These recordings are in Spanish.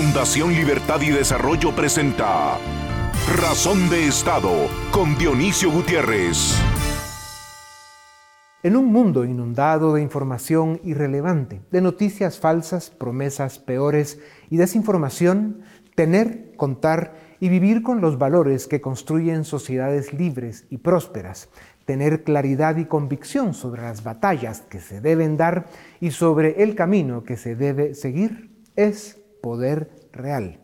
Fundación Libertad y Desarrollo presenta Razón de Estado con Dionisio Gutiérrez. En un mundo inundado de información irrelevante, de noticias falsas, promesas peores y desinformación, tener, contar y vivir con los valores que construyen sociedades libres y prósperas, tener claridad y convicción sobre las batallas que se deben dar y sobre el camino que se debe seguir, es poder real.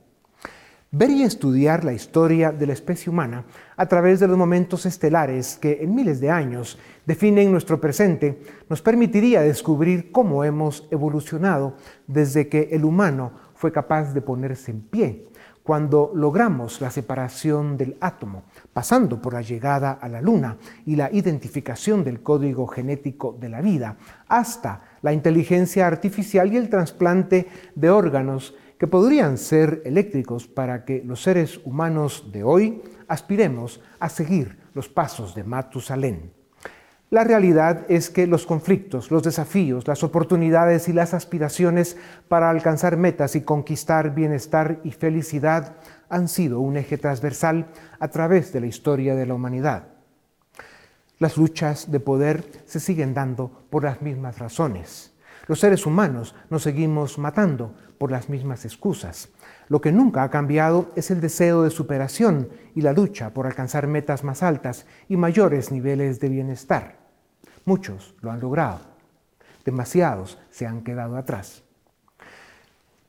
Ver y estudiar la historia de la especie humana a través de los momentos estelares que en miles de años definen nuestro presente nos permitiría descubrir cómo hemos evolucionado desde que el humano fue capaz de ponerse en pie, cuando logramos la separación del átomo, pasando por la llegada a la luna y la identificación del código genético de la vida, hasta la inteligencia artificial y el trasplante de órganos que podrían ser eléctricos para que los seres humanos de hoy aspiremos a seguir los pasos de Matusalén. La realidad es que los conflictos, los desafíos, las oportunidades y las aspiraciones para alcanzar metas y conquistar bienestar y felicidad han sido un eje transversal a través de la historia de la humanidad. Las luchas de poder se siguen dando por las mismas razones. Los seres humanos nos seguimos matando por las mismas excusas. Lo que nunca ha cambiado es el deseo de superación y la lucha por alcanzar metas más altas y mayores niveles de bienestar. Muchos lo han logrado. Demasiados se han quedado atrás.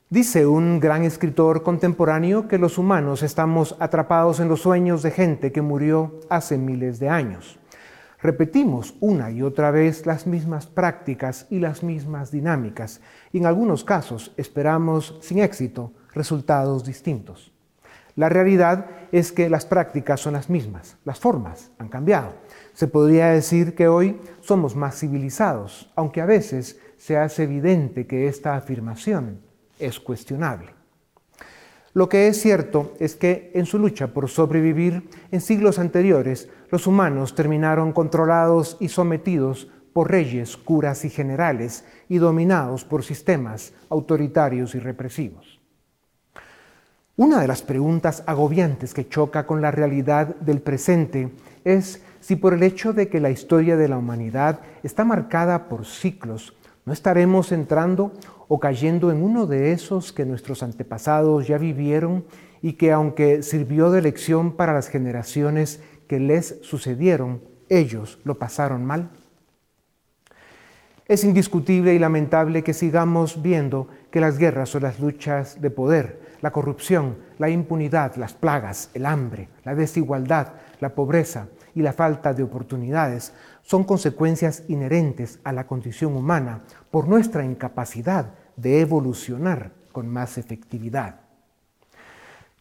Dice un gran escritor contemporáneo que los humanos estamos atrapados en los sueños de gente que murió hace miles de años. Repetimos una y otra vez las mismas prácticas y las mismas dinámicas y en algunos casos esperamos sin éxito resultados distintos. La realidad es que las prácticas son las mismas, las formas han cambiado. Se podría decir que hoy somos más civilizados, aunque a veces se hace evidente que esta afirmación es cuestionable. Lo que es cierto es que en su lucha por sobrevivir en siglos anteriores, los humanos terminaron controlados y sometidos por reyes, curas y generales y dominados por sistemas autoritarios y represivos. Una de las preguntas agobiantes que choca con la realidad del presente es si por el hecho de que la historia de la humanidad está marcada por ciclos, no estaremos entrando o cayendo en uno de esos que nuestros antepasados ya vivieron y que aunque sirvió de lección para las generaciones que les sucedieron, ellos lo pasaron mal. Es indiscutible y lamentable que sigamos viendo que las guerras o las luchas de poder, la corrupción, la impunidad, las plagas, el hambre, la desigualdad, la pobreza y la falta de oportunidades son consecuencias inherentes a la condición humana por nuestra incapacidad de evolucionar con más efectividad.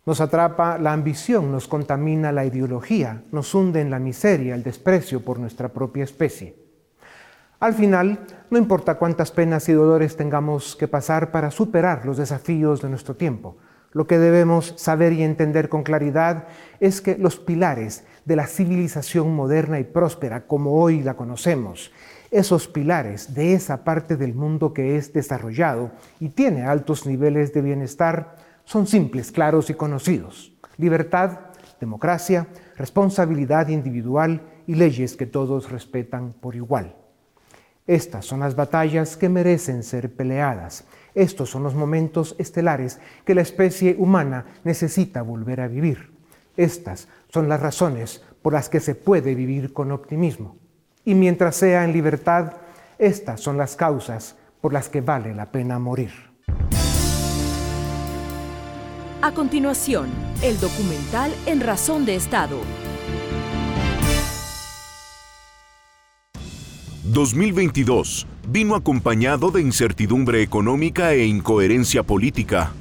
Nos atrapa la ambición, nos contamina la ideología, nos hunde en la miseria, el desprecio por nuestra propia especie. Al final, no importa cuántas penas y dolores tengamos que pasar para superar los desafíos de nuestro tiempo, lo que debemos saber y entender con claridad es que los pilares de la civilización moderna y próspera como hoy la conocemos, esos pilares de esa parte del mundo que es desarrollado y tiene altos niveles de bienestar, son simples, claros y conocidos. Libertad, democracia, responsabilidad individual y leyes que todos respetan por igual. Estas son las batallas que merecen ser peleadas estos son los momentos estelares que la especie humana necesita volver a vivir. Estas son las razones por las que se puede vivir con optimismo. Y mientras sea en libertad, estas son las causas por las que vale la pena morir. A continuación, el documental En Razón de Estado. 2022 vino acompañado de incertidumbre económica e incoherencia política.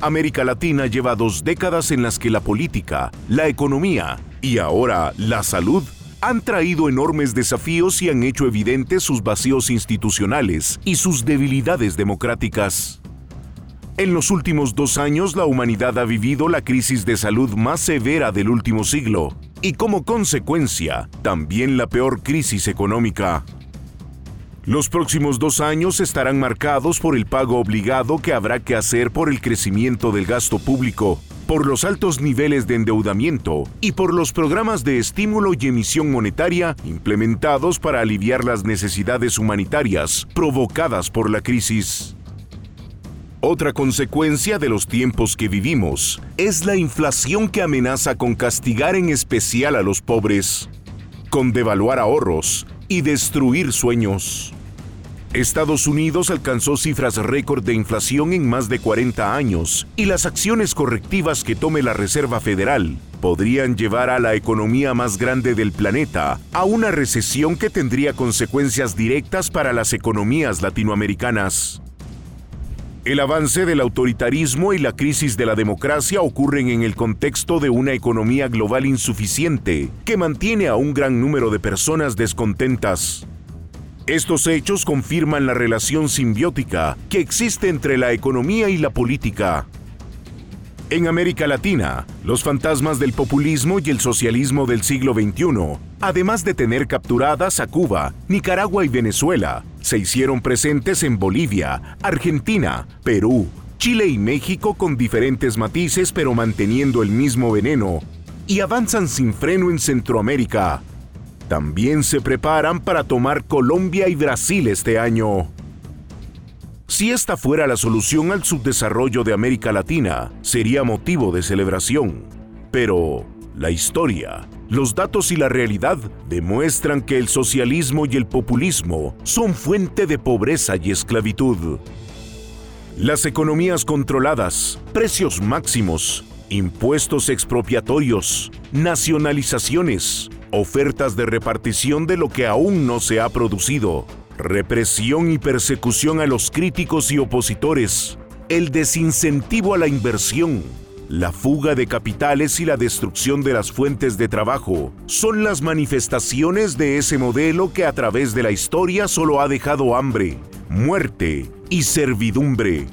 América Latina lleva dos décadas en las que la política, la economía y ahora la salud han traído enormes desafíos y han hecho evidentes sus vacíos institucionales y sus debilidades democráticas. En los últimos dos años la humanidad ha vivido la crisis de salud más severa del último siglo y como consecuencia también la peor crisis económica. Los próximos dos años estarán marcados por el pago obligado que habrá que hacer por el crecimiento del gasto público, por los altos niveles de endeudamiento y por los programas de estímulo y emisión monetaria implementados para aliviar las necesidades humanitarias provocadas por la crisis. Otra consecuencia de los tiempos que vivimos es la inflación que amenaza con castigar en especial a los pobres, con devaluar ahorros y destruir sueños. Estados Unidos alcanzó cifras récord de inflación en más de 40 años y las acciones correctivas que tome la Reserva Federal podrían llevar a la economía más grande del planeta a una recesión que tendría consecuencias directas para las economías latinoamericanas. El avance del autoritarismo y la crisis de la democracia ocurren en el contexto de una economía global insuficiente que mantiene a un gran número de personas descontentas. Estos hechos confirman la relación simbiótica que existe entre la economía y la política. En América Latina, los fantasmas del populismo y el socialismo del siglo XXI, además de tener capturadas a Cuba, Nicaragua y Venezuela, se hicieron presentes en Bolivia, Argentina, Perú, Chile y México con diferentes matices pero manteniendo el mismo veneno, y avanzan sin freno en Centroamérica, también se preparan para tomar Colombia y Brasil este año. Si esta fuera la solución al subdesarrollo de América Latina, sería motivo de celebración. Pero la historia, los datos y la realidad demuestran que el socialismo y el populismo son fuente de pobreza y esclavitud. Las economías controladas, precios máximos, impuestos expropiatorios, nacionalizaciones, ofertas de repartición de lo que aún no se ha producido, represión y persecución a los críticos y opositores, el desincentivo a la inversión, la fuga de capitales y la destrucción de las fuentes de trabajo son las manifestaciones de ese modelo que a través de la historia solo ha dejado hambre, muerte y servidumbre.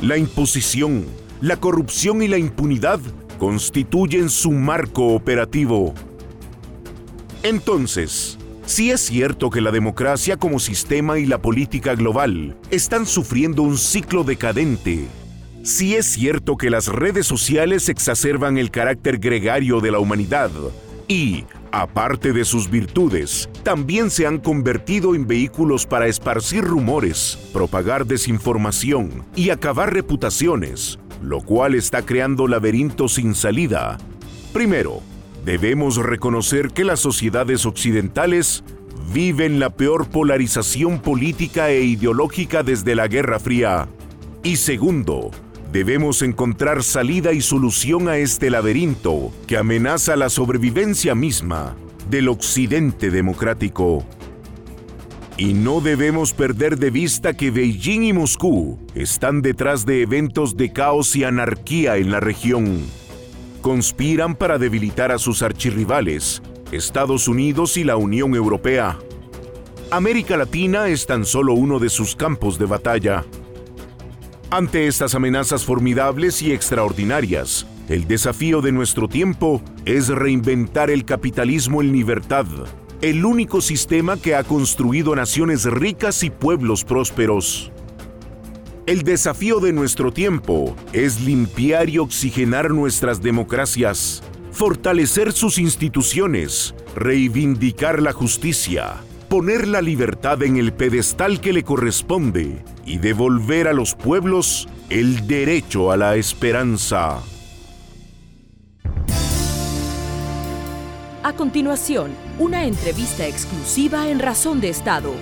La imposición, la corrupción y la impunidad constituyen su marco operativo. Entonces, si es cierto que la democracia como sistema y la política global están sufriendo un ciclo decadente, si es cierto que las redes sociales exacerban el carácter gregario de la humanidad y, aparte de sus virtudes, también se han convertido en vehículos para esparcir rumores, propagar desinformación y acabar reputaciones, lo cual está creando laberintos sin salida. Primero, Debemos reconocer que las sociedades occidentales viven la peor polarización política e ideológica desde la Guerra Fría. Y segundo, debemos encontrar salida y solución a este laberinto que amenaza la sobrevivencia misma del Occidente democrático. Y no debemos perder de vista que Beijing y Moscú están detrás de eventos de caos y anarquía en la región conspiran para debilitar a sus archirrivales, Estados Unidos y la Unión Europea. América Latina es tan solo uno de sus campos de batalla. Ante estas amenazas formidables y extraordinarias, el desafío de nuestro tiempo es reinventar el capitalismo en libertad, el único sistema que ha construido naciones ricas y pueblos prósperos. El desafío de nuestro tiempo es limpiar y oxigenar nuestras democracias, fortalecer sus instituciones, reivindicar la justicia, poner la libertad en el pedestal que le corresponde y devolver a los pueblos el derecho a la esperanza. A continuación, una entrevista exclusiva en Razón de Estado.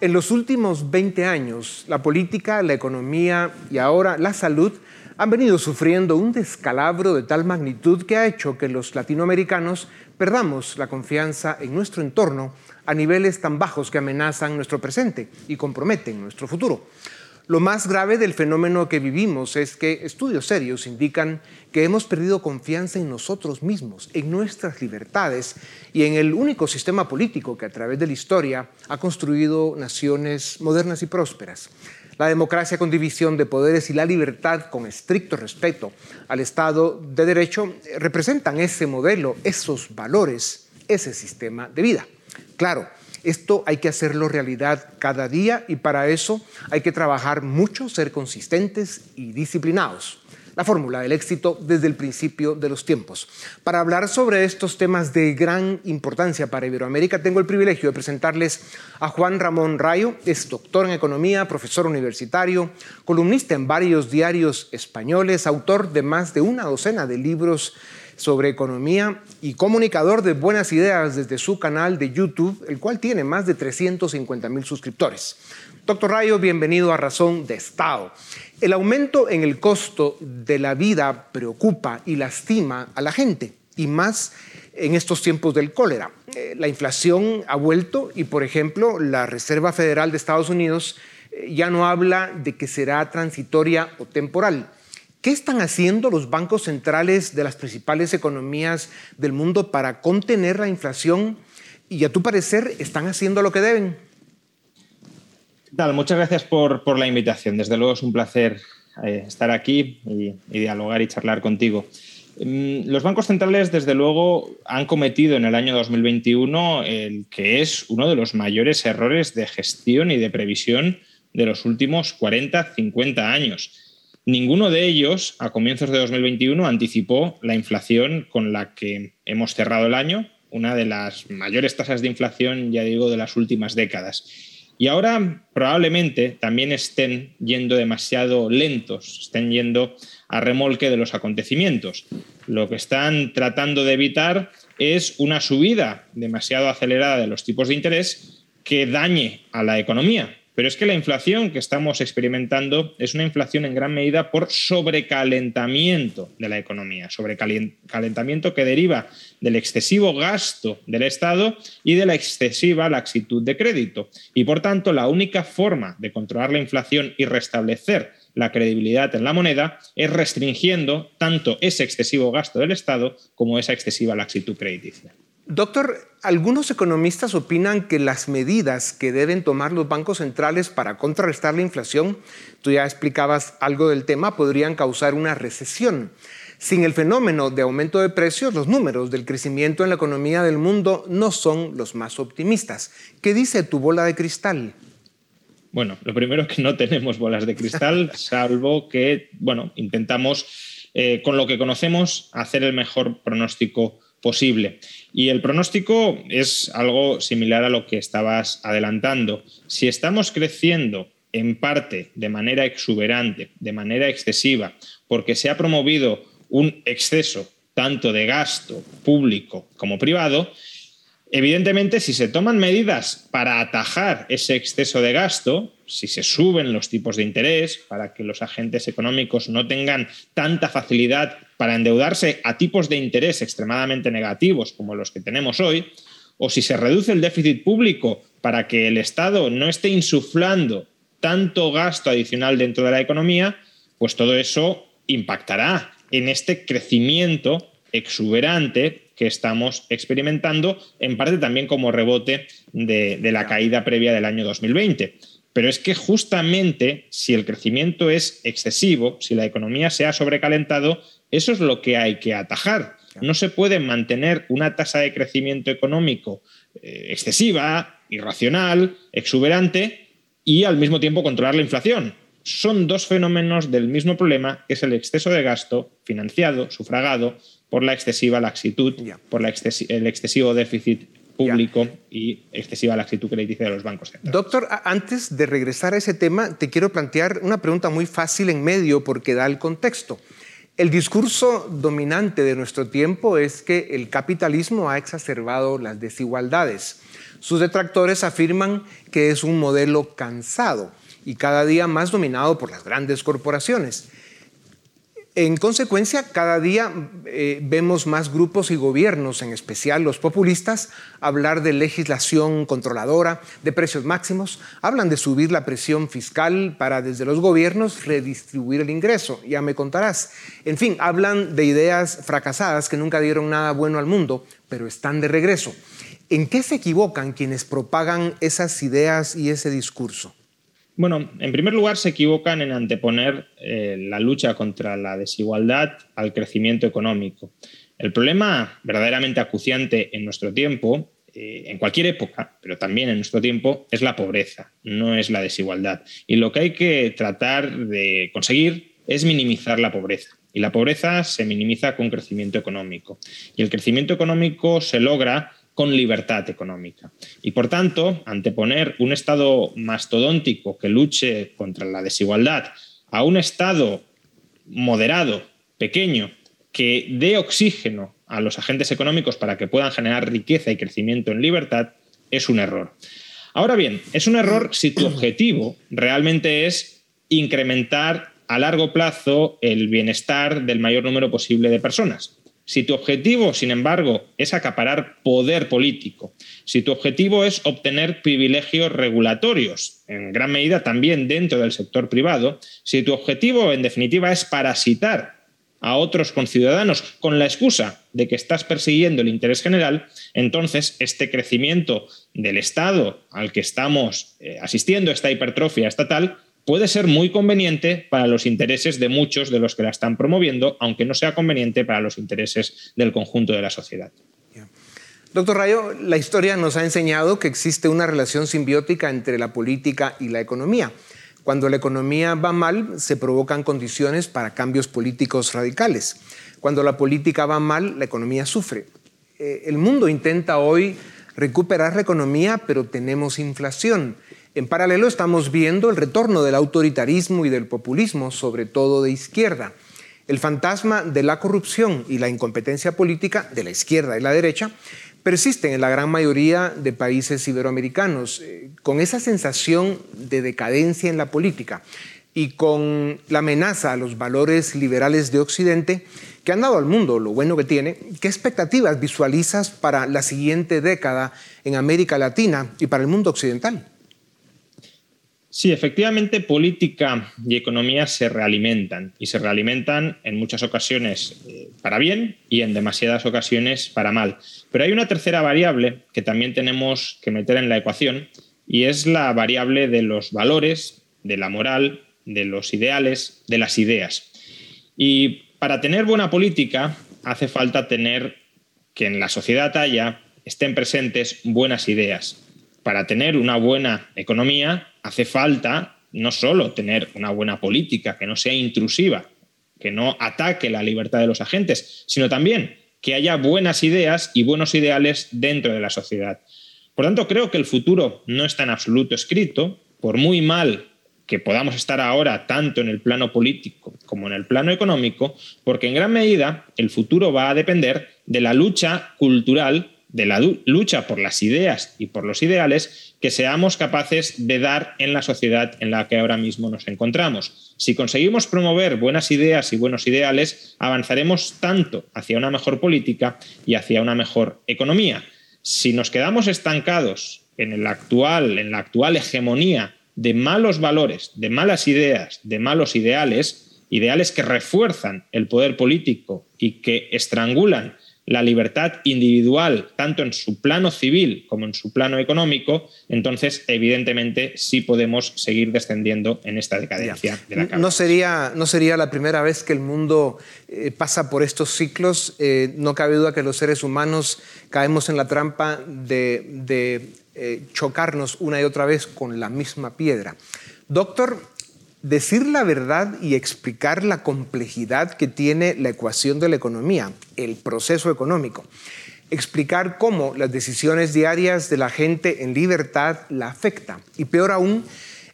En los últimos 20 años, la política, la economía y ahora la salud han venido sufriendo un descalabro de tal magnitud que ha hecho que los latinoamericanos perdamos la confianza en nuestro entorno a niveles tan bajos que amenazan nuestro presente y comprometen nuestro futuro. Lo más grave del fenómeno que vivimos es que estudios serios indican que hemos perdido confianza en nosotros mismos, en nuestras libertades y en el único sistema político que a través de la historia ha construido naciones modernas y prósperas. La democracia con división de poderes y la libertad con estricto respeto al Estado de Derecho representan ese modelo, esos valores, ese sistema de vida. claro, esto hay que hacerlo realidad cada día y para eso hay que trabajar mucho, ser consistentes y disciplinados la fórmula del éxito desde el principio de los tiempos. Para hablar sobre estos temas de gran importancia para Iberoamérica, tengo el privilegio de presentarles a Juan Ramón Rayo. Es doctor en economía, profesor universitario, columnista en varios diarios españoles, autor de más de una docena de libros sobre economía y comunicador de buenas ideas desde su canal de YouTube, el cual tiene más de 350 mil suscriptores. Doctor Rayo, bienvenido a Razón de Estado. El aumento en el costo de la vida preocupa y lastima a la gente, y más en estos tiempos del cólera. Eh, la inflación ha vuelto y, por ejemplo, la Reserva Federal de Estados Unidos eh, ya no habla de que será transitoria o temporal. ¿Qué están haciendo los bancos centrales de las principales economías del mundo para contener la inflación? Y a tu parecer, ¿están haciendo lo que deben? muchas gracias por, la invitación. Desde luego es un placer eh, estar aquí y, dialogar y charlar contigo. Mm, los bancos centrales, desde luego, han cometido en el año 2021 el que es uno de los mayores errores de gestión y de previsión de los últimos 40, 50 años. Ninguno de ellos, a comienzos de 2021, anticipó la inflación con la que hemos cerrado el año, una de las mayores tasas de inflación, ya digo, de las últimas décadas. Y ahora probablemente también estén yendo demasiado lentos, estén yendo a remolque de los acontecimientos. Lo que están tratando de evitar es una subida demasiado acelerada de los tipos de interés que dañe a la economía, pero es que la inflación que estamos experimentando es una inflación en gran medida por sobrecalentamiento de la economía, sobrecalentamiento que deriva del excesivo gasto del Estado y de la excesiva laxitud de crédito. Y por tanto, la única forma de controlar la inflación y restablecer la credibilidad en la moneda es restringiendo tanto ese excesivo gasto del Estado como esa excesiva laxitud crediticia. Doctor, algunos economistas opinan que las medidas que deben tomar los bancos centrales para contrarrestar la inflación, tú ya explicabas algo del tema, podrían causar una recesión. Sin el fenómeno de aumento de precios, los números del crecimiento en la economía del mundo no son los más optimistas. ¿Qué dice tu bola de cristal? Bueno, lo primero es que no tenemos bolas de cristal, salvo que, bueno, intentamos, eh, con lo que conocemos, hacer el mejor pronóstico posible. Y el pronóstico es algo similar a lo que estabas adelantando. Si estamos creciendo en parte de manera exuberante, de manera excesiva, porque se ha promovido un exceso tanto de gasto público como privado, Evidentemente, si se toman medidas para atajar ese exceso de gasto, si se suben los tipos de interés para que los agentes económicos no tengan tanta facilidad para endeudarse a tipos de interés extremadamente negativos como los que tenemos hoy, o si se reduce el déficit público para que el Estado no esté insuflando tanto gasto adicional dentro de la economía, pues todo eso impactará en este crecimiento exuberante que estamos experimentando, en parte también como rebote de, la caída previa del año 2020. Pero es que justamente si el crecimiento es excesivo, si la economía se ha sobrecalentado, eso es lo que hay que atajar. No se puede mantener una tasa de crecimiento económico eh, excesiva, irracional, exuberante y al mismo tiempo controlar la inflación. Son dos fenómenos del mismo problema, que es el exceso de gasto financiado, sufragado, por la excesiva laxitud, por el excesivo déficit público y excesiva laxitud crediticia de los bancos Doctor, antes de regresar a ese tema, te quiero plantear una pregunta muy fácil en medio porque da el contexto. El discurso dominante de nuestro tiempo es que el capitalismo ha exacerbado las desigualdades. Sus detractores afirman que es un modelo cansado y cada día más dominado por las grandes corporaciones. En consecuencia, cada día eh, vemos más grupos y gobiernos, en especial los populistas, hablar de legislación controladora, de precios máximos, hablan de subir la presión fiscal para desde los gobiernos redistribuir el ingreso, ya me contarás. En fin, hablan de ideas fracasadas que nunca dieron nada bueno al mundo, pero están de regreso. ¿En qué se equivocan quienes propagan esas ideas y ese discurso? Bueno, en primer lugar se equivocan en anteponer eh, la lucha contra la desigualdad al crecimiento económico. El problema verdaderamente acuciante en nuestro tiempo eh, en cualquier época, pero también en nuestro tiempo, es la pobreza, no es la desigualdad. Y lo que hay que tratar de conseguir es minimizar la pobreza. Y la pobreza se minimiza con crecimiento económico. Y el crecimiento económico se logra con libertad económica. Y por tanto, anteponer un Estado mastodóntico que luche contra la desigualdad a un Estado moderado, pequeño, que dé oxígeno a los agentes económicos para que puedan generar riqueza y crecimiento en libertad, es un error. Ahora bien, es un error si tu objetivo realmente es incrementar a largo plazo el bienestar del mayor número posible de personas. Si tu objetivo, sin embargo, es acaparar poder político, si tu objetivo es obtener privilegios regulatorios, en gran medida también dentro del sector privado, si tu objetivo, en definitiva, es parasitar a otros conciudadanos con la excusa de que estás persiguiendo el interés general, entonces este crecimiento del Estado al que estamos eh, asistiendo, esta hipertrofia estatal, puede ser muy conveniente para los intereses de muchos de los que la están promoviendo, aunque no sea conveniente para los intereses del conjunto de la sociedad. Doctor Rayo, la historia nos ha enseñado que existe una relación simbiótica entre la política y la economía. Cuando la economía va mal, se provocan condiciones para cambios políticos radicales. Cuando la política va mal, la economía sufre. Eh, el mundo intenta hoy recuperar la economía, pero tenemos inflación. En paralelo estamos viendo el retorno del autoritarismo y del populismo, sobre todo de izquierda. El fantasma de la corrupción y la incompetencia política de la izquierda y la derecha persisten en la gran mayoría de países iberoamericanos, eh, con esa sensación de decadencia en la política y con la amenaza a los valores liberales de Occidente que han dado al mundo lo bueno que tiene, ¿qué expectativas visualizas para la siguiente década en América Latina y para el mundo occidental? Sí, efectivamente, política y economía se realimentan y se realimentan en muchas ocasiones eh, para bien y en demasiadas ocasiones para mal. Pero hay una tercera variable que también tenemos que meter en la ecuación y es la variable de los valores, de la moral, de los ideales, de las ideas. Y para tener buena política hace falta tener que en la sociedad haya estén presentes buenas ideas. Para tener una buena economía hace falta no solo tener una buena política que no sea intrusiva, que no ataque la libertad de los agentes, sino también que haya buenas ideas y buenos ideales dentro de la sociedad. Por tanto, creo que el futuro no está en absoluto escrito, por muy mal que podamos estar ahora tanto en el plano político como en el plano económico, porque en gran medida el futuro va a depender de la lucha cultural, de la lucha por las ideas y por los ideales que seamos capaces de dar en la sociedad en la que ahora mismo nos encontramos. Si conseguimos promover buenas ideas y buenos ideales, avanzaremos tanto hacia una mejor política y hacia una mejor economía. Si nos quedamos estancados en, el actual, en la actual hegemonía de malos valores, de malas ideas, de malos ideales, ideales que refuerzan el poder político y que estrangulan la libertad individual, tanto en su plano civil como en su plano económico, entonces evidentemente sí podemos seguir descendiendo en esta decadencia de la No sería, no sería la primera vez que el mundo eh, pasa por estos ciclos. Eh, no cabe duda que los seres humanos caemos en la trampa de, eh, chocarnos una y otra vez con la misma piedra. Doctor, decir la verdad y explicar la complejidad que tiene la ecuación de la economía, el proceso económico. Explicar cómo las decisiones diarias de la gente en libertad la afectan. Y peor aún,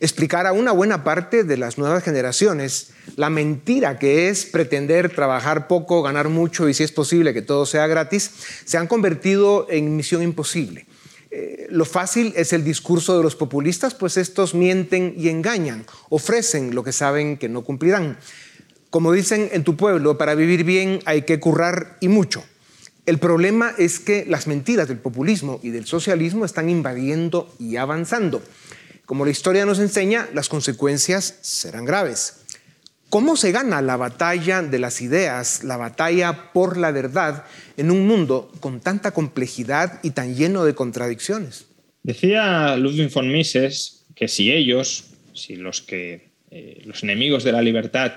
explicar a una buena parte de las nuevas generaciones la mentira que es pretender trabajar poco, ganar mucho y si es posible que todo sea gratis, se han convertido en misión imposible. Eh, lo fácil es el discurso de los populistas, pues estos mienten y engañan, ofrecen lo que saben que no cumplirán. Como dicen en tu pueblo, para vivir bien hay que currar y mucho. El problema es que las mentiras del populismo y del socialismo están invadiendo y avanzando. Como la historia nos enseña, las consecuencias serán graves. ¿Cómo se gana la batalla de las ideas, la batalla por la verdad en un mundo con tanta complejidad y tan lleno de contradicciones? Decía Ludwig von Mises que si ellos, si los que eh, los enemigos de la libertad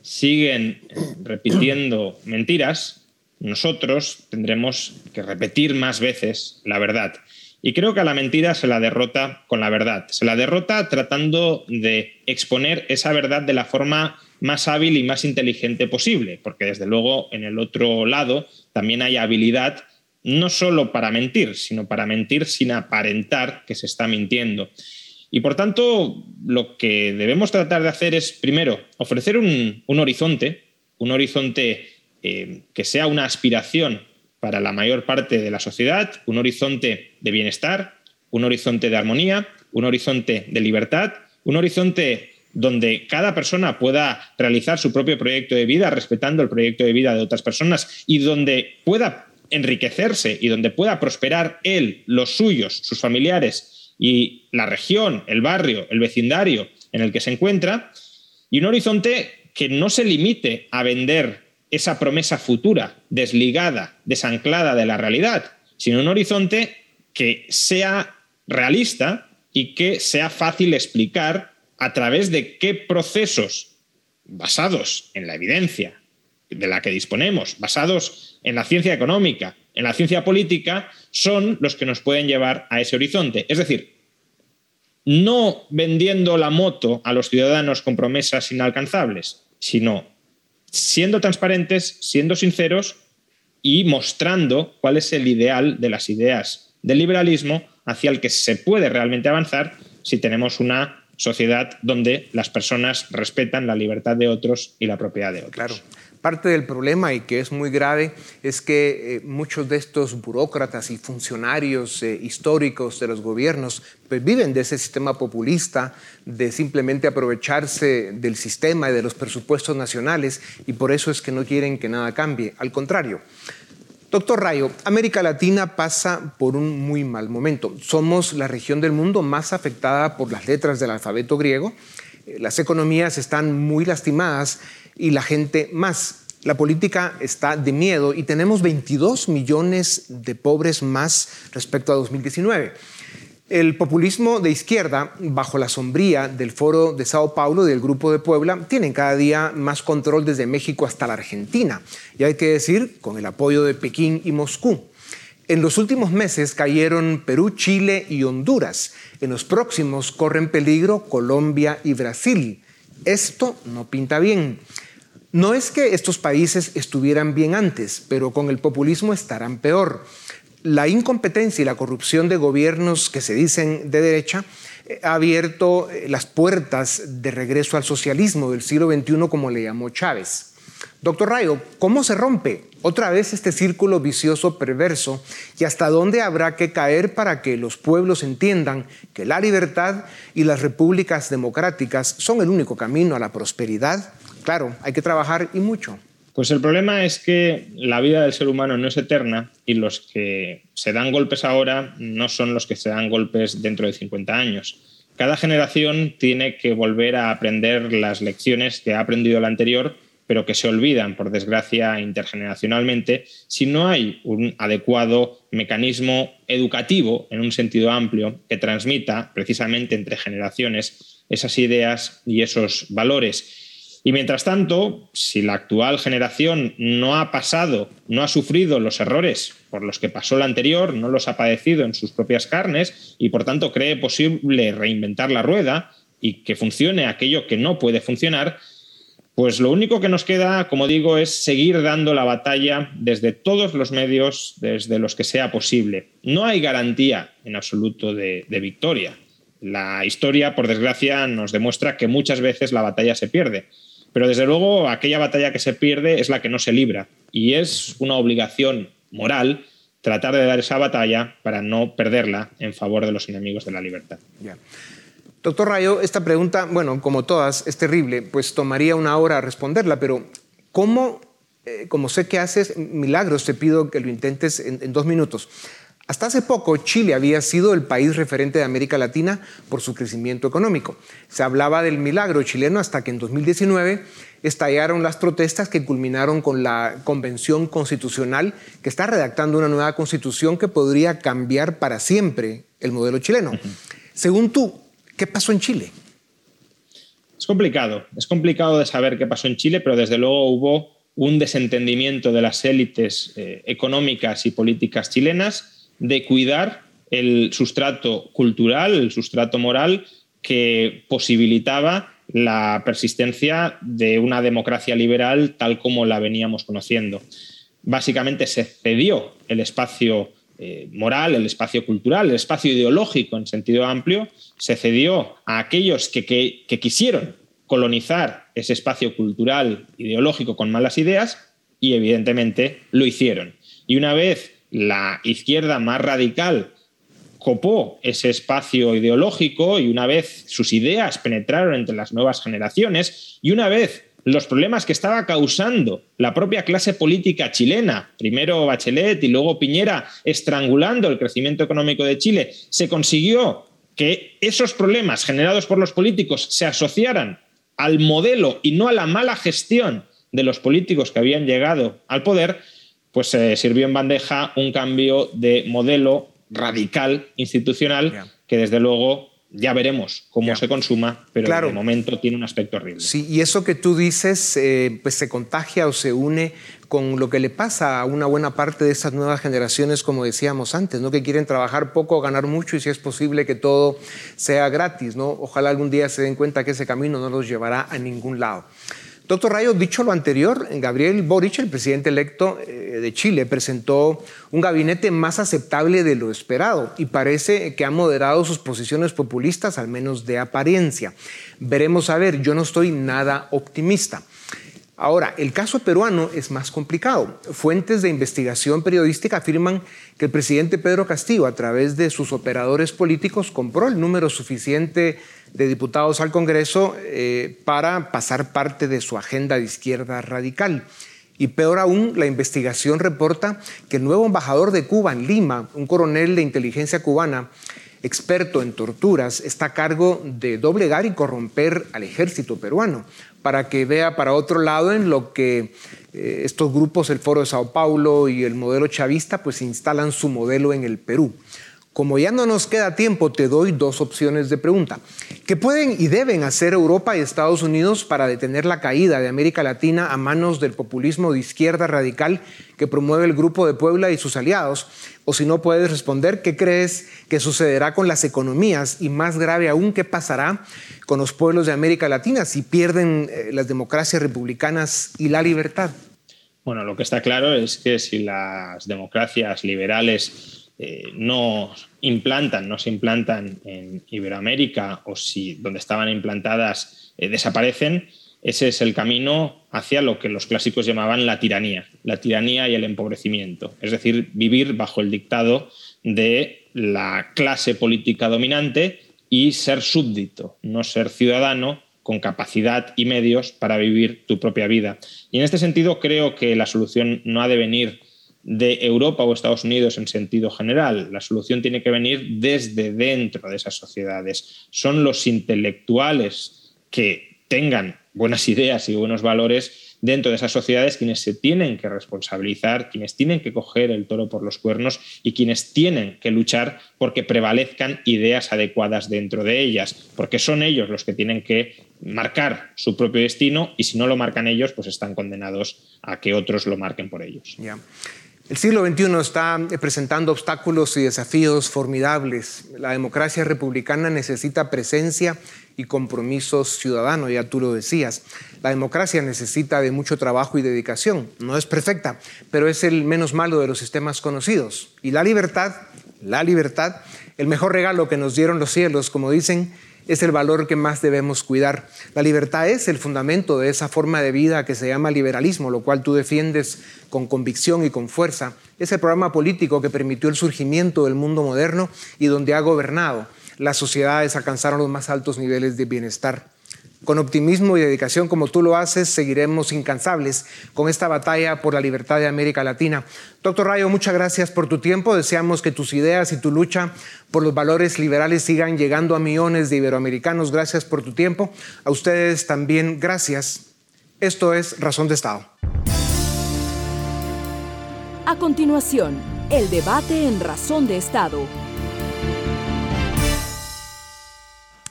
siguen repitiendo mentiras, nosotros tendremos que repetir más veces la verdad. Y creo que a la mentira se la derrota con la verdad. Se la derrota tratando de exponer esa verdad de la forma más hábil y más inteligente posible, porque desde luego en el otro lado también hay habilidad no solo para mentir, sino para mentir sin aparentar que se está mintiendo. Y por tanto, lo que debemos tratar de hacer es, primero, ofrecer un, horizonte, un horizonte eh, que sea una aspiración para la mayor parte de la sociedad, un horizonte de bienestar, un horizonte de armonía, un horizonte de libertad, un horizonte donde cada persona pueda realizar su propio proyecto de vida respetando el proyecto de vida de otras personas y donde pueda enriquecerse y donde pueda prosperar él, los suyos, sus familiares y la región, el barrio, el vecindario en el que se encuentra, y un horizonte que no se limite a vender esa promesa futura, desligada, desanclada de la realidad, sino un horizonte que sea realista y que sea fácil explicar a través de qué procesos basados en la evidencia de la que disponemos, basados en la ciencia económica, en la ciencia política, son los que nos pueden llevar a ese horizonte. Es decir, no vendiendo la moto a los ciudadanos con promesas inalcanzables, sino siendo transparentes, siendo sinceros y mostrando cuál es el ideal de las ideas del liberalismo hacia el que se puede realmente avanzar si tenemos una sociedad donde las personas respetan la libertad de otros y la propiedad de otros. Claro. Parte del problema, y que es muy grave, es que eh, muchos de estos burócratas y funcionarios eh, históricos de los gobiernos pues, viven de ese sistema populista, de simplemente aprovecharse del sistema y de los presupuestos nacionales, y por eso es que no quieren que nada cambie. Al contrario, Doctor Rayo, América Latina pasa por un muy mal momento. Somos la región del mundo más afectada por las letras del alfabeto griego. Eh, las economías están muy lastimadas y la gente más. La política está de miedo y tenemos 22 millones de pobres más respecto a 2019. El populismo de izquierda, bajo la sombría del Foro de Sao Paulo del Grupo de Puebla, tienen cada día más control desde México hasta la Argentina. Y hay que decir, con el apoyo de Pekín y Moscú. En los últimos meses cayeron Perú, Chile y Honduras. En los próximos corren peligro Colombia y Brasil. Esto no pinta bien. No es que estos países estuvieran bien antes, pero con el populismo estarán peor la incompetencia y la corrupción de gobiernos que se dicen de derecha eh, ha abierto eh, las puertas de regreso al socialismo del siglo XXI, como le llamó Chávez. Doctor Rayo, ¿cómo se rompe otra vez este círculo vicioso perverso y hasta dónde habrá que caer para que los pueblos entiendan que la libertad y las repúblicas democráticas son el único camino a la prosperidad? Claro, hay que trabajar y mucho. Pues el problema es que la vida del ser humano no es eterna y los que se dan golpes ahora no son los que se dan golpes dentro de 50 años. Cada generación tiene que volver a aprender las lecciones que ha aprendido la anterior, pero que se olvidan, por desgracia, intergeneracionalmente, si no hay un adecuado mecanismo educativo en un sentido amplio que transmita precisamente entre generaciones esas ideas y esos valores y mientras tanto, si la actual generación no ha pasado, no ha sufrido los errores por los que pasó la anterior, no los ha padecido en sus propias carnes y por tanto cree posible reinventar la rueda y que funcione aquello que no puede funcionar, pues lo único que nos queda, como digo, es seguir dando la batalla desde todos los medios, desde los que sea posible. No hay garantía en absoluto de, de victoria. La historia, por desgracia, nos demuestra que muchas veces la batalla se pierde pero desde luego aquella batalla que se pierde es la que no se libra y es una obligación moral tratar de dar esa batalla para no perderla en favor de los enemigos de la libertad. Doctor Rayo, esta pregunta, bueno, como todas, es terrible, pues tomaría una hora responderla, pero ¿cómo, eh, como sé que haces milagros, te pido que lo intentes en dos minutos. Hasta hace poco, Chile había sido el país referente de América Latina por su crecimiento económico. Se hablaba del milagro chileno hasta que en 2019 estallaron las protestas que culminaron con la Convención Constitucional que está redactando una nueva constitución que podría cambiar para siempre el modelo chileno. Según tú, ¿qué pasó en Chile? Es complicado, es complicado de saber qué pasó en Chile, pero desde luego hubo un desentendimiento de las élites eh, económicas y políticas chilenas de cuidar el sustrato cultural, el sustrato moral que posibilitaba la persistencia de una democracia liberal tal como la veníamos conociendo. Básicamente se cedió el espacio eh, moral, el espacio cultural, el espacio ideológico en sentido amplio, se cedió a aquellos que, que quisieron colonizar ese espacio cultural, ideológico con malas ideas y evidentemente lo hicieron. Y una vez la izquierda más radical copó ese espacio ideológico y una vez sus ideas penetraron entre las nuevas generaciones y una vez los problemas que estaba causando la propia clase política chilena, primero Bachelet y luego Piñera, estrangulando el crecimiento económico de Chile, se consiguió que esos problemas generados por los políticos se asociaran al modelo y no a la mala gestión de los políticos que habían llegado al poder, pues se sirvió en bandeja un cambio de modelo radical institucional que desde luego ya veremos cómo se consuma, pero claro. de momento tiene un aspecto horrible. Sí, y eso que tú dices, eh, pues se contagia o se une con lo que le pasa a una buena parte de estas nuevas generaciones, como decíamos antes, ¿no? que quieren trabajar poco, ganar mucho y si es posible que todo sea gratis. ¿no? Ojalá algún día se den cuenta que ese camino no los llevará a ningún lado. Doctor Rayo, dicho lo anterior, Gabriel Boric, el presidente electo eh, de Chile, presentó un gabinete más aceptable de lo esperado y parece que ha moderado sus posiciones populistas, al menos de apariencia. Veremos a ver, yo no estoy nada optimista. Ahora, el caso peruano es más complicado. Fuentes de investigación periodística afirman que el presidente Pedro Castillo, a través de sus operadores políticos, compró el número suficiente de diputados al Congreso eh, para pasar parte de su agenda de izquierda radical. Y peor aún, la investigación reporta que el nuevo embajador de Cuba en Lima, un coronel de inteligencia cubana, experto en torturas, está a cargo de doblegar y corromper al ejército peruano para que vea para otro lado en lo que eh, estos grupos, el Foro de Sao Paulo y el modelo chavista, pues instalan su modelo en el Perú. Como ya no nos queda tiempo, te doy dos opciones de pregunta. ¿Qué pueden y deben hacer Europa y Estados Unidos para detener la caída de América Latina a manos del populismo de izquierda radical que promueve el Grupo de Puebla y sus aliados? O si no puedes responder, ¿qué crees que sucederá con las economías? Y más grave aún, ¿qué pasará con los pueblos de América Latina si pierden eh, las democracias republicanas y la libertad? Bueno, lo que está claro es que si las democracias liberales eh, no implantan, no se implantan en Iberoamérica o si donde estaban implantadas eh, desaparecen, ese es el camino hacia lo que los clásicos llamaban la tiranía, la tiranía y el empobrecimiento, es decir, vivir bajo el dictado de la clase política dominante y ser súbdito, no ser ciudadano con capacidad y medios para vivir tu propia vida. Y en este sentido creo que la solución no ha de venir de Europa o Estados Unidos en sentido general. La solución tiene que venir desde dentro de esas sociedades. Son los intelectuales que tengan buenas ideas y buenos valores dentro de esas sociedades quienes se tienen que responsabilizar, quienes tienen que coger el toro por los cuernos y quienes tienen que luchar porque prevalezcan ideas adecuadas dentro de ellas, porque son ellos los que tienen que marcar su propio destino y si no lo marcan ellos, pues están condenados a que otros lo marquen por ellos. El siglo XXI está presentando obstáculos y desafíos formidables. La democracia republicana necesita presencia y compromiso ciudadano, ya tú lo decías. La democracia necesita de mucho trabajo y dedicación. No es perfecta, pero es el menos malo de los sistemas conocidos. Y la libertad, la libertad, el mejor regalo que nos dieron los cielos, como dicen, es el valor que más debemos cuidar. La libertad es el fundamento de esa forma de vida que se llama liberalismo, lo cual tú defiendes con convicción y con fuerza. Es el programa político que permitió el surgimiento del mundo moderno y donde ha gobernado. Las sociedades alcanzaron los más altos niveles de bienestar. Con optimismo y dedicación como tú lo haces, seguiremos incansables con esta batalla por la libertad de América Latina. Doctor Rayo, muchas gracias por tu tiempo. Deseamos que tus ideas y tu lucha por los valores liberales sigan llegando a millones de iberoamericanos. Gracias por tu tiempo. A ustedes también, gracias. Esto es Razón de Estado. A continuación, el debate en Razón de Estado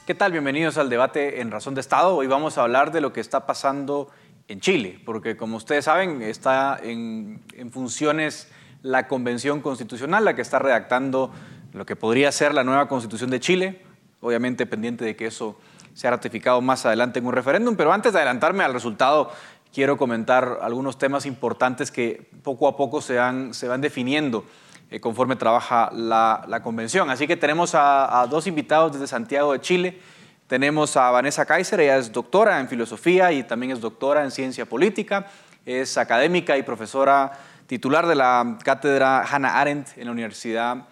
¿Qué tal? Bienvenidos al debate en Razón de Estado. Hoy vamos a hablar de lo que está pasando en Chile, porque como ustedes saben, está en, funciones la Convención Constitucional, la que está redactando lo que podría ser la nueva constitución de Chile, obviamente pendiente de que eso sea ratificado más adelante en un referéndum, pero antes de adelantarme al resultado, quiero comentar algunos temas importantes que poco a poco se, se van definiendo eh, conforme trabaja la, convención. Así que tenemos a, dos invitados desde Santiago de Chile. Tenemos a Vanessa Kaiser, ella es doctora en filosofía y también es doctora en ciencia política, es académica y profesora titular de la cátedra Hannah Arendt en la Universidad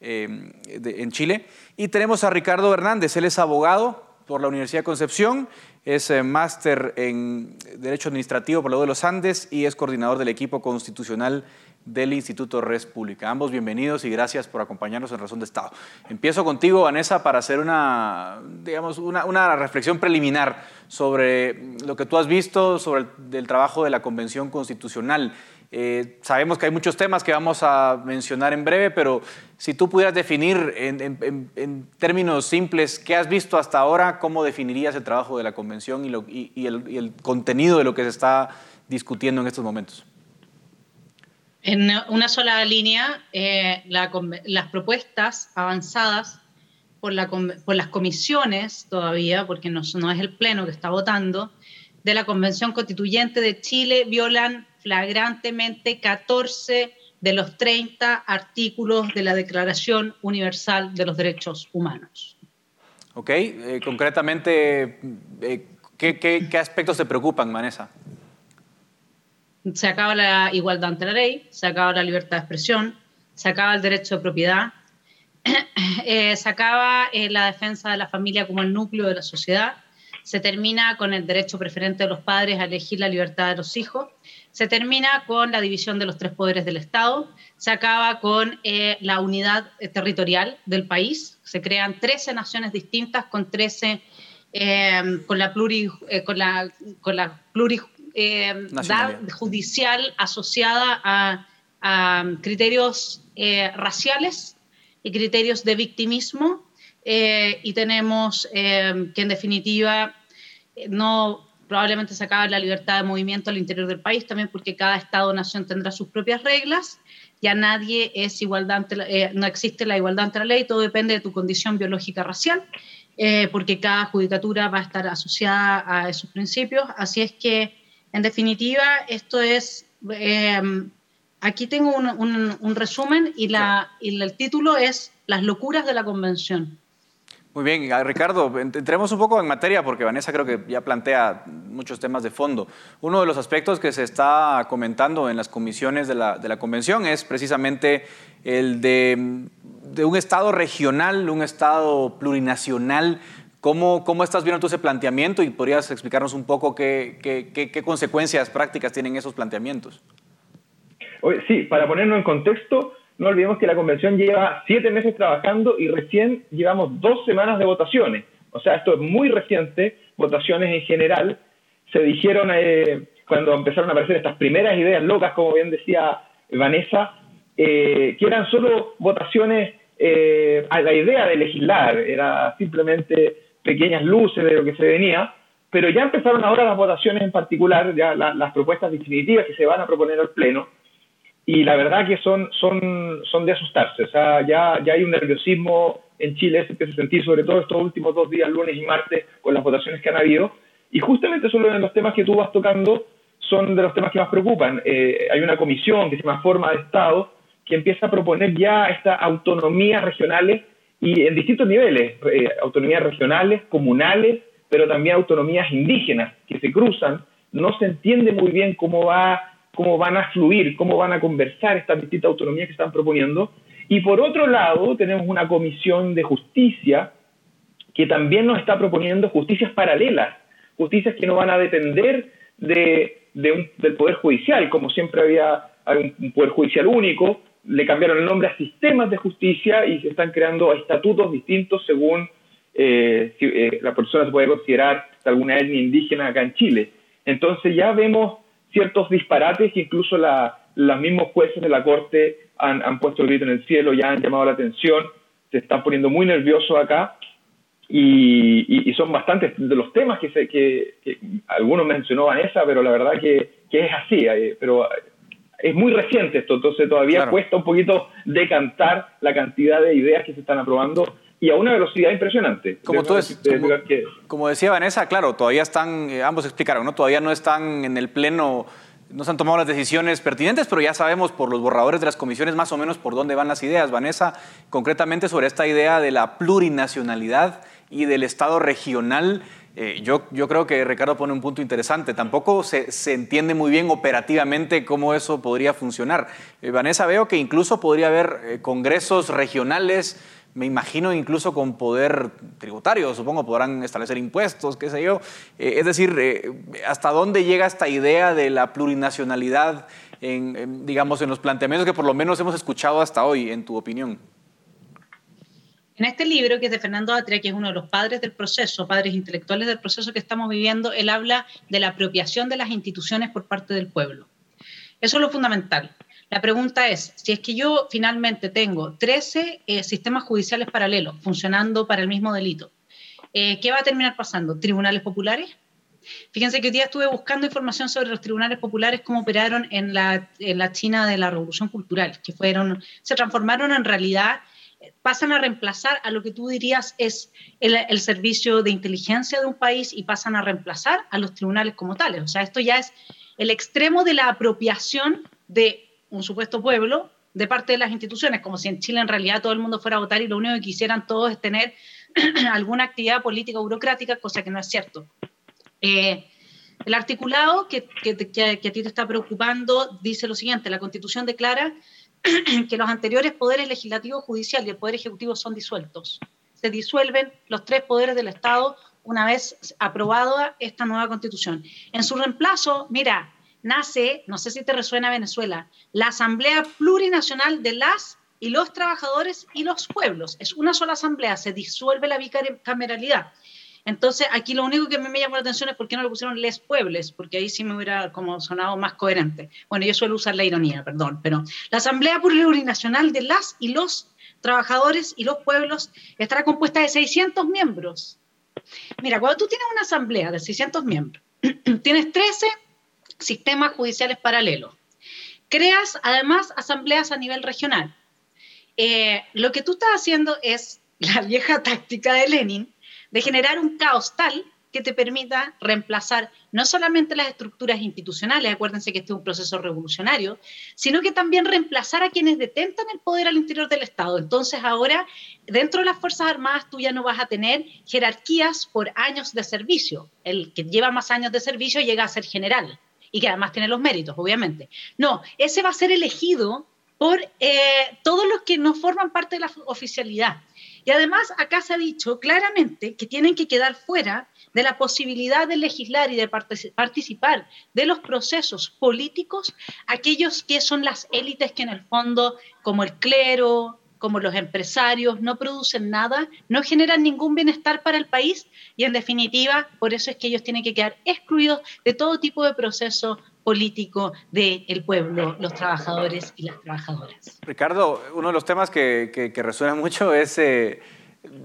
eh, en Chile. Y tenemos a Ricardo Hernández, él es abogado por la Universidad de Concepción, es eh, máster en Derecho Administrativo por la U de los Andes y es coordinador del equipo constitucional del Instituto Res Pública. Ambos bienvenidos y gracias por acompañarnos en Razón de Estado. Empiezo contigo, Vanessa, para hacer una, digamos, una, reflexión preliminar sobre lo que tú has visto sobre el trabajo de la Convención Constitucional. Eh, sabemos que hay muchos temas que vamos a mencionar en breve, pero si tú pudieras definir en, términos simples qué has visto hasta ahora, ¿cómo definirías el trabajo de la Convención y, el, contenido de lo que se está discutiendo en estos momentos? En una sola línea, eh, las propuestas avanzadas por, las comisiones todavía, porque no, no es el Pleno que está votando, de la Convención Constituyente de Chile violan flagrantemente 14 de los 30 artículos de la Declaración Universal de los Derechos Humanos. Ok, eh, concretamente, eh, ¿qué, aspectos te preocupan, Vanessa? Se acaba la igualdad ante la ley, se acaba la libertad de expresión, se acaba el derecho de propiedad, eh, se acaba la defensa de la familia como el núcleo de la sociedad, se termina con el derecho preferente de los padres a elegir la libertad de los hijos, se termina con la división de los tres poderes del Estado, se acaba con eh, la unidad eh, territorial del país, se crean 13 naciones distintas con 13, eh, con la pluri, con la, con judicial asociada a, a criterios raciales y criterios de victimismo, y tenemos que en definitiva no probablemente se acabe la libertad de movimiento al interior del país, también porque cada Estado-nación tendrá sus propias reglas, ya nadie es igualdad eh, no existe la igualdad ante la ley, todo depende de tu condición biológica racial, eh, porque cada judicatura va a estar asociada a esos principios, así es que, en definitiva, esto es... Eh, aquí tengo un, resumen y, la, y el título es Las locuras de la Convención. Muy bien, Ricardo, entremos un poco en materia porque Vanessa creo que ya plantea muchos temas de fondo. Uno de los aspectos que se está comentando en las comisiones de la, de la convención es precisamente el de, de, un Estado regional, un Estado plurinacional. ¿Cómo, ¿Cómo, estás viendo tú ese planteamiento y podrías explicarnos un poco qué, qué, qué consecuencias prácticas tienen esos planteamientos? Sí, para ponerlo en contexto, no olvidemos que la convención lleva siete meses trabajando y recién llevamos dos semanas de votaciones. O sea, esto es muy reciente, votaciones en general. Se dijeron eh, cuando empezaron a aparecer estas primeras ideas locas, como bien decía Vanessa, eh, que eran solo votaciones eh, a la idea de legislar, era simplemente pequeñas luces de lo que se venía, pero ya empezaron ahora las votaciones en particular, ya las propuestas definitivas que se van a proponer al Pleno, y la verdad que son, son, son de asustarse. O sea, ya, ya hay un nerviosismo en Chile, se empieza a sentir sobre todo estos últimos dos días, lunes y martes, con las votaciones que han habido. Y justamente solo en los temas que tú vas tocando son de los temas que más preocupan. Eh, hay una comisión que se llama Forma de Estado que empieza a proponer ya estas autonomías regionales y en distintos niveles, eh, autonomías regionales, comunales, pero también autonomías indígenas que se cruzan. No se entiende muy bien cómo va cómo van a fluir, cómo van a conversar estas distintas autonomías que están proponiendo. Y por otro lado, tenemos una comisión de justicia que también nos está proponiendo justicias paralelas, justicias que no van a depender de, del Poder Judicial, como siempre había un, Poder Judicial único, le cambiaron el nombre a sistemas de justicia y se están creando estatutos distintos según eh, si eh, la persona se puede considerar de alguna etnia indígena acá en Chile. Entonces ya vemos ciertos disparates que incluso la, los mismos jueces de la Corte han, puesto el grito en el cielo, ya han llamado la atención, se están poniendo muy nerviosos acá y, son bastantes de los temas que, se, que, algunos mencionó Vanessa, pero la verdad que, es así, eh, pero es muy reciente esto, entonces todavía cuesta un poquito decantar la cantidad de ideas que se están aprobando y a una velocidad impresionante. Como, tú como, decía Vanessa, claro, todavía están, eh, ambos explicaron, ¿no? todavía no están en el pleno no se han tomado las decisiones pertinentes, pero ya sabemos por los borradores de las comisiones más o menos por dónde van las ideas. Vanessa, concretamente sobre esta idea de la plurinacionalidad y del Estado regional, eh, yo, yo, creo que Ricardo pone un punto interesante. Tampoco se, se entiende muy bien operativamente cómo eso podría funcionar. Eh, Vanessa, veo que incluso podría haber eh, congresos regionales me imagino incluso con poder tributario, supongo podrán establecer impuestos, qué sé yo. Eh, es decir, ¿hasta dónde llega esta idea de la plurinacionalidad, en, digamos, en los planteamientos que por lo menos hemos escuchado hasta hoy, en tu opinión? En este libro, que es de Fernando Atria, que es uno de los padres del proceso, padres intelectuales del proceso que estamos viviendo, él habla de la apropiación de las instituciones por parte del pueblo. Eso es lo fundamental. La pregunta es, si es que yo finalmente tengo 13 eh, sistemas judiciales paralelos funcionando para el mismo delito, eh, ¿qué va a terminar pasando? ¿Tribunales populares? Fíjense que hoy día estuve buscando información sobre los tribunales populares, cómo operaron en la, China de la Revolución Cultural, que fueron, se transformaron en realidad, pasan a reemplazar a lo que tú dirías es el, servicio de inteligencia de un país y pasan a reemplazar a los tribunales como tales. O sea, esto ya es el extremo de la apropiación de un supuesto pueblo de parte de las instituciones, como si en Chile en realidad todo el mundo fuera a votar y lo único que quisieran todos es tener alguna actividad política o burocrática, cosa que no es cierto. Eh, el articulado que, que, que, a ti te está preocupando dice lo siguiente, la Constitución declara que los anteriores poderes legislativo, judicial y el poder ejecutivo son disueltos. Se disuelven los tres poderes del Estado una vez aprobada esta nueva Constitución. En su reemplazo, mira, nace, no sé si te resuena Venezuela, la Asamblea Plurinacional de las y los trabajadores y los pueblos. Es una sola asamblea, se disuelve la bicameralidad. Entonces, aquí lo único que mí me llamó la atención es por qué no le pusieron les pueblos, porque ahí sí me hubiera como sonado más coherente. Bueno, yo suelo usar la ironía, perdón, pero la Asamblea Plurinacional de las y los trabajadores y los pueblos estará compuesta de 600 miembros. Mira, cuando tú tienes una asamblea de 600 miembros, tienes 13 sistemas judiciales paralelos. Creas además asambleas a nivel regional. Eh, lo que tú estás haciendo es la vieja táctica de Lenin de generar un caos tal que te permita reemplazar no solamente las estructuras institucionales, acuérdense que este es un proceso revolucionario, sino que también reemplazar a quienes detentan el poder al interior del Estado. Entonces ahora, dentro de las Fuerzas Armadas, tú ya no vas a tener jerarquías por años de servicio. El que lleva más años de servicio llega a ser general y que además tiene los méritos, obviamente. No, ese va a ser elegido por eh, todos los que no forman parte de la oficialidad. Y además acá se ha dicho claramente que tienen que quedar fuera de la posibilidad de legislar y de participar de los procesos políticos aquellos que son las élites que en el fondo, como el clero, como los empresarios, no producen nada, no generan ningún bienestar para el país y en definitiva, por eso es que ellos tienen que quedar excluidos de todo tipo de proceso político del pueblo, los trabajadores y las trabajadoras. Ricardo, uno de los temas que, resuena mucho es eh,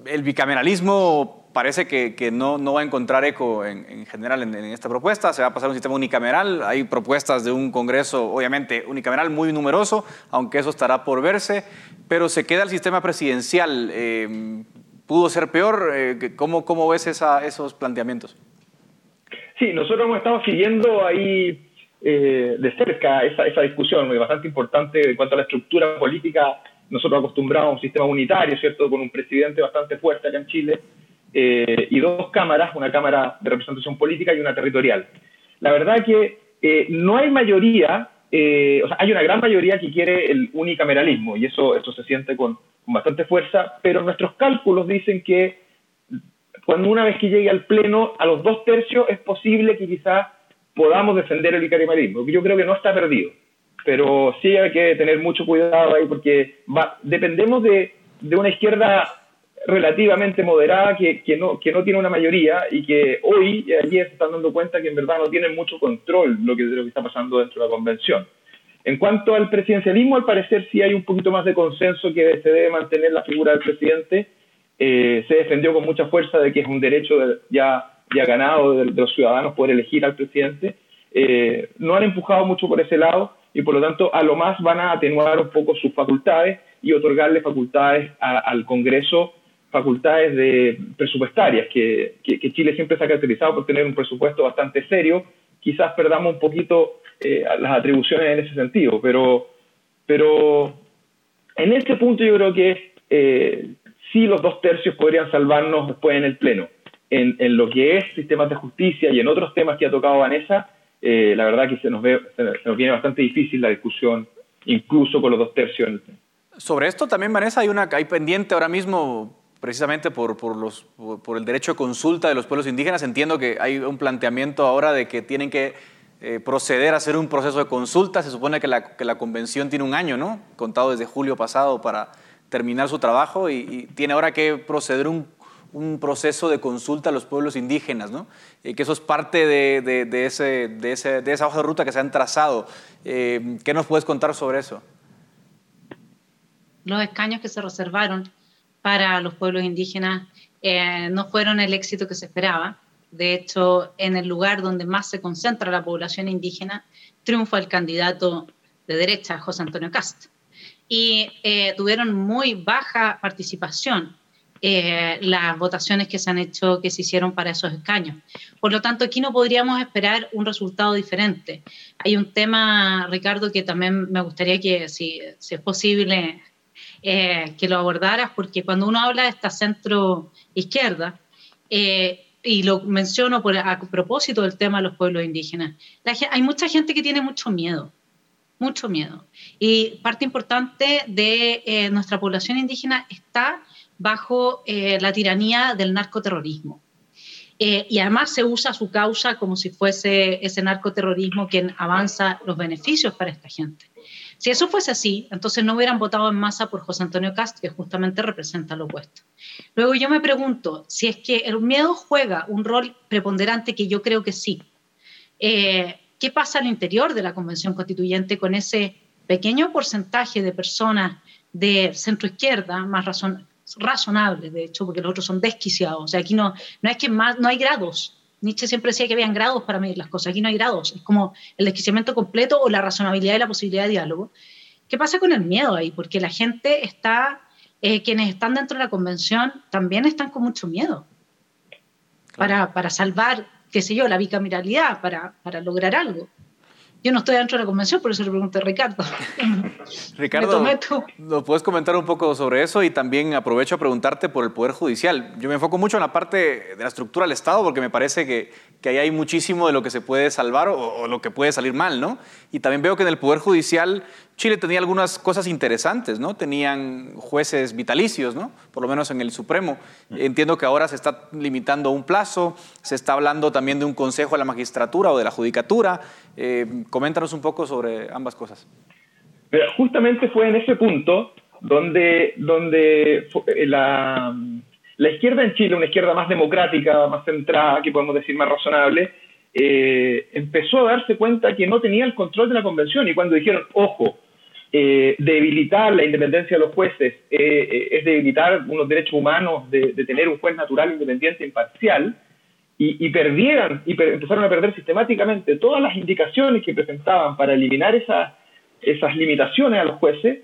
el bicameralismo parece que, no, no, va a encontrar eco en, general en, esta propuesta. Se va a pasar a un sistema unicameral. Hay propuestas de un Congreso, obviamente, unicameral muy numeroso, aunque eso estará por verse, pero se queda el sistema presidencial. Eh, ¿Pudo ser peor? Eh, ¿cómo, ¿Cómo ves esa, esos planteamientos? Sí, nosotros hemos estado siguiendo ahí eh, de cerca esa, esa discusión, muy bastante importante en cuanto a la estructura política. Nosotros acostumbramos a un sistema unitario, ¿cierto?, con un presidente bastante fuerte acá en Chile eh, y dos cámaras, una cámara de representación política y una territorial. La verdad que eh, no hay mayoría, eh, o sea, hay una gran mayoría que quiere el unicameralismo y eso, eso se siente con, bastante fuerza, pero nuestros cálculos dicen que cuando una vez que llegue al Pleno a los dos tercios es posible que quizás podamos defender el unicameralismo, yo creo que no está perdido, pero sí hay que tener mucho cuidado ahí porque dependemos de, de una izquierda relativamente moderada que, que, no, que no tiene una mayoría y que hoy allí se están dando cuenta que en verdad no tienen mucho control lo que, de lo que está pasando dentro de la convención. En cuanto al presidencialismo, al parecer sí hay un poquito más de consenso que se debe mantener la figura del presidente. Eh, se defendió con mucha fuerza de que es un derecho ya, ya ganado de, los ciudadanos poder elegir al presidente. Eh, no han empujado mucho por ese lado y por lo tanto a lo más van a atenuar un poco sus facultades y otorgarle facultades al Congreso, facultades de presupuestarias, que, Chile siempre se ha caracterizado por tener un presupuesto bastante serio. Quizás perdamos un poquito eh, las atribuciones en ese sentido, pero, pero en este punto yo creo que eh, sí los dos tercios podrían salvarnos después en el Pleno. En, en, lo que es sistemas de justicia y en otros temas que ha tocado Vanessa, eh, la verdad que se nos, ve, se nos viene bastante difícil la discusión, incluso con los dos tercios. Sobre esto también, Vanessa, hay, una, hay pendiente ahora mismo, precisamente por, por, los, por, el derecho de consulta de los pueblos indígenas. Entiendo que hay un planteamiento ahora de que tienen que eh, proceder a hacer un proceso de consulta. Se supone que la, que la, convención tiene un año, ¿no? Contado desde julio pasado para terminar su trabajo y, tiene ahora que proceder un, un, proceso de consulta a los pueblos indígenas, ¿no? Eh, que eso es parte de, ese, de, esa hoja de ruta que se han trazado. Eh, ¿Qué nos puedes contar sobre eso? los escaños que se reservaron para los pueblos indígenas eh, no fueron el éxito que se esperaba. De hecho, en el lugar donde más se concentra la población indígena, triunfa el candidato de derecha, José Antonio Cast. Y tuvieron muy baja participación eh, las votaciones que se han hecho, que se hicieron para esos escaños. Por lo tanto, aquí no podríamos esperar un resultado diferente. Hay un tema, Ricardo, que también me gustaría que, si, si es posible, eh, que lo abordaras, porque cuando uno habla de esta centro izquierda, eh, y lo menciono por, a propósito del tema de los pueblos indígenas, hay mucha gente que tiene mucho miedo, mucho miedo. Y parte importante de eh, nuestra población indígena está bajo la tiranía del narcoterrorismo. y además se usa su causa como si fuese ese narcoterrorismo quien avanza los beneficios para esta gente. Si eso fuese así, entonces no hubieran votado en masa por José Antonio Cast, que justamente representa lo opuesto. Luego yo me pregunto si es que el miedo juega un rol preponderante, que yo creo que sí. Eh, ¿Qué pasa al interior de la Convención Constituyente con ese pequeño porcentaje de personas de centro izquierda, más razón, razonables, de hecho, porque los otros son desquiciados? O sea, aquí no, no es que más, no hay grados Nietzsche siempre decía que habían grados para medir las cosas, aquí no hay grados, es como el desquiciamiento completo o la razonabilidad y la posibilidad de diálogo. ¿Qué pasa con el miedo ahí? Porque la gente está, eh, quienes están dentro de la convención también están con mucho miedo para, para salvar, qué sé yo, la bicameralidad, para, para lograr algo. Yo no estoy dentro de la convención, por eso le pregunté a Ricardo. Ricardo, ¿nos puedes comentar un poco sobre eso? Y también aprovecho a preguntarte por el Poder Judicial. Yo me enfoco mucho en la parte de la estructura del Estado, porque me parece que, que ahí hay muchísimo de lo que se puede salvar o, o, lo que puede salir mal, ¿no? Y también veo que en el Poder Judicial Chile tenía algunas cosas interesantes, ¿no? Tenían jueces vitalicios, ¿no? Por lo menos en el Supremo. Entiendo que ahora se está limitando un plazo, se está hablando también de un consejo de la magistratura o de la judicatura. Eh, coméntanos un poco sobre ambas cosas. Justamente fue en ese punto donde, donde eh, la, la izquierda en Chile, una izquierda más democrática, más centrada, que podemos decir más razonable, eh, empezó a darse cuenta que no tenía el control de la convención y cuando dijeron, ojo, eh, debilitar la independencia de los jueces eh, eh, es debilitar unos derechos humanos de, tener un juez natural, independiente, imparcial, y, perdieran, y empezaron a perder sistemáticamente todas las indicaciones que presentaban para eliminar esas, esas limitaciones a los jueces,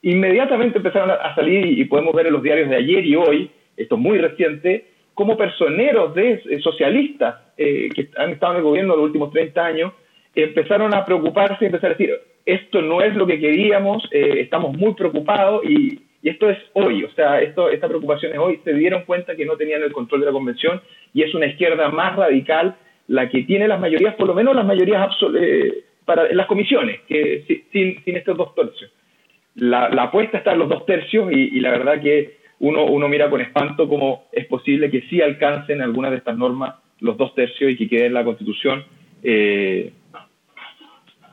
inmediatamente empezaron a, salir, y podemos ver en los diarios de ayer y hoy, esto es muy reciente, como personeros de socialistas que han estado en el gobierno los últimos 30 años, empezaron a preocuparse y empezaron a decir, esto no es lo que queríamos, eh, estamos muy preocupados y, esto es hoy, o sea, esto, esta preocupación es hoy, se dieron cuenta que no tenían el control de la convención y es una izquierda más radical la que tiene las mayorías, por lo menos las mayorías eh, para las comisiones, que sin, sin estos dos tercios. La, apuesta está en los dos tercios y, la verdad que uno, uno mira con espanto cómo es posible que sí alcancen algunas de estas normas los dos tercios y que quede en la Constitución. Eh,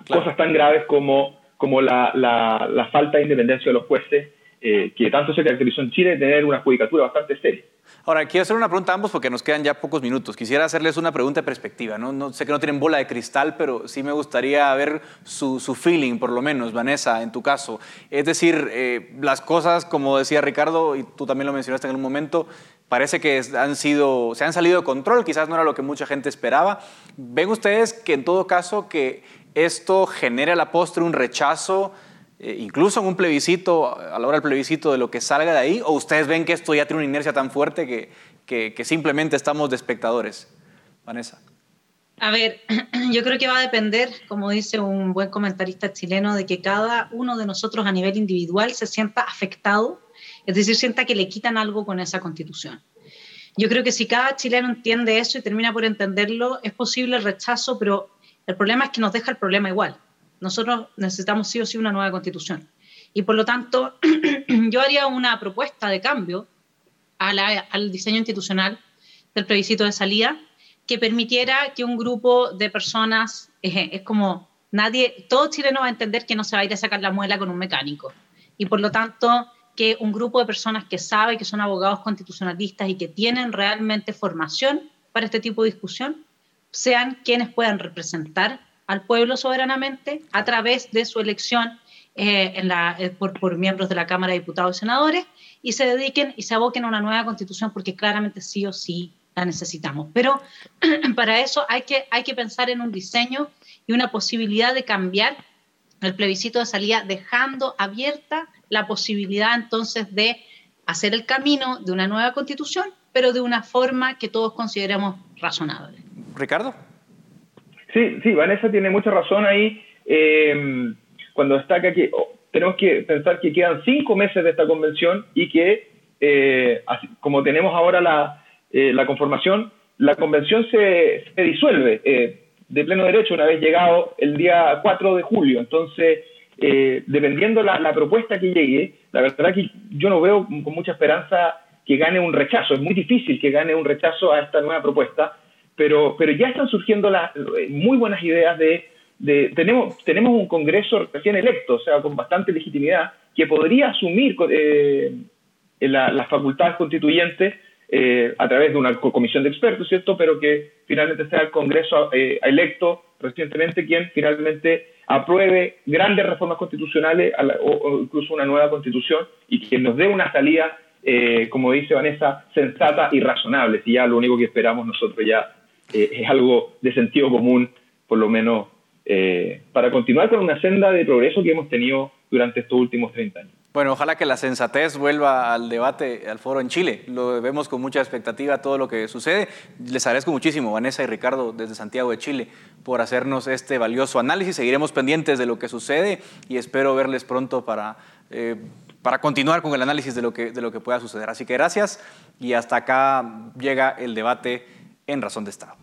cosas tan graves como, como la, la, falta de independencia de los jueces, eh, que tanto se caracterizó en Chile de tener una judicatura bastante seria. Ahora, quiero hacer una pregunta a ambos porque nos quedan ya pocos minutos. Quisiera hacerles una pregunta de perspectiva. No, no sé que no tienen bola de cristal, pero sí me gustaría ver su, su feeling, por lo menos, Vanessa, en tu caso. Es decir, eh, las cosas, como decía Ricardo, y tú también lo mencionaste en un momento, parece que han sido, se han salido de control, quizás no era lo que mucha gente esperaba. ¿Ven ustedes que en todo caso que esto genera a la postre un rechazo, eh, incluso en un plebiscito, a la hora del plebiscito, de lo que salga de ahí? ¿O ustedes ven que esto ya tiene una inercia tan fuerte que, que simplemente estamos de espectadores? Vanessa. A ver, yo creo que va a depender, como dice un buen comentarista chileno, de que cada uno de nosotros a nivel individual se sienta afectado, es decir, sienta que le quitan algo con esa constitución. Yo creo que si cada chileno entiende eso y termina por entenderlo, es posible el rechazo, pero el problema es que nos deja el problema igual. Nosotros necesitamos sí o sí una nueva constitución. Y por lo tanto, yo haría una propuesta de cambio al diseño institucional del plebiscito de salida que permitiera que un grupo de personas, es como nadie, todo chileno va a entender que no se va a ir a sacar la muela con un mecánico. Y por lo tanto, que un grupo de personas que sabe que son abogados constitucionalistas y que tienen realmente formación para este tipo de discusión, sean quienes puedan representar al pueblo soberanamente a través de su elección eh, eh, por, por, miembros de la Cámara de Diputados y Senadores y se dediquen y se aboquen a una nueva constitución porque claramente sí o sí la necesitamos. Pero para eso hay que, hay que pensar en un diseño y una posibilidad de cambiar el plebiscito de salida, dejando abierta la posibilidad entonces de hacer el camino de una nueva constitución, pero de una forma que todos consideremos razonable. Ricardo. Sí, sí, Vanessa tiene mucha razón ahí. Eh, cuando destaca que oh, tenemos que pensar que quedan cinco meses de esta convención y que, eh, como tenemos ahora la, eh, la conformación, la convención se, disuelve eh, de pleno derecho una vez llegado el día 4 de julio. Entonces, eh, dependiendo la, la propuesta que llegue, la verdad que yo no veo con mucha esperanza que gane un rechazo. Es muy difícil que gane un rechazo a esta nueva propuesta, pero, pero ya están surgiendo las muy buenas ideas de, tenemos, tenemos un Congreso recién electo, o sea, con bastante legitimidad, que podría asumir las facultades constituyentes eh, a través de una comisión de expertos, ¿cierto? Pero que finalmente sea el Congreso eh, electo recientemente quien finalmente apruebe grandes reformas constitucionales o, incluso una nueva constitución y quien nos dé una salida, eh, como dice Vanessa, sensata y razonable. Si ya lo único que esperamos nosotros ya es algo de sentido común, por lo menos para continuar con una senda de progreso que hemos tenido durante estos últimos 30 años. Bueno, ojalá que la sensatez vuelva al debate, al foro en Chile. Lo vemos con mucha expectativa todo lo que sucede. Les agradezco muchísimo, Vanessa y Ricardo, desde Santiago de Chile, por hacernos este valioso análisis. Seguiremos pendientes de lo que sucede y espero verles pronto para, eh, para continuar con el análisis de lo, que, de lo que pueda suceder. Así que gracias y hasta acá llega el debate en Razón de Estado.